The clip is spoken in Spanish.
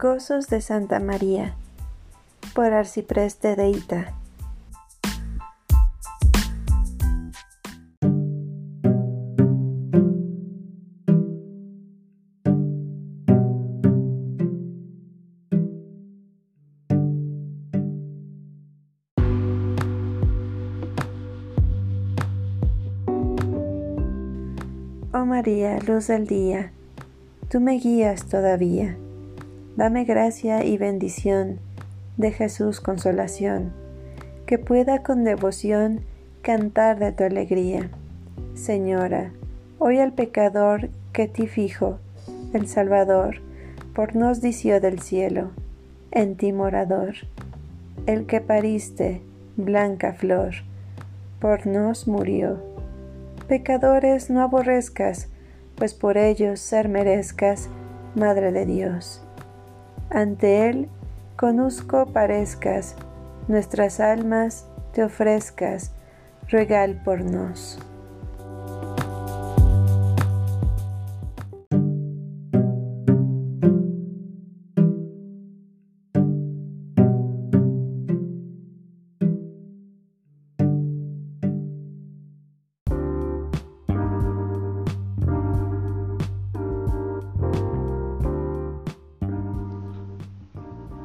Gozos de Santa María por Arcipreste de Ita. Oh María, luz del día, tú me guías todavía. Dame gracia y bendición de Jesús consolación, que pueda con devoción cantar de tu alegría. Señora, hoy al pecador que ti fijo, el Salvador, por nos dició del cielo, en ti morador, el que pariste, blanca flor, por nos murió. Pecadores no aborrezcas, pues por ellos ser merezcas, Madre de Dios. Ante Él conozco parezcas, nuestras almas te ofrezcas, regal por nos.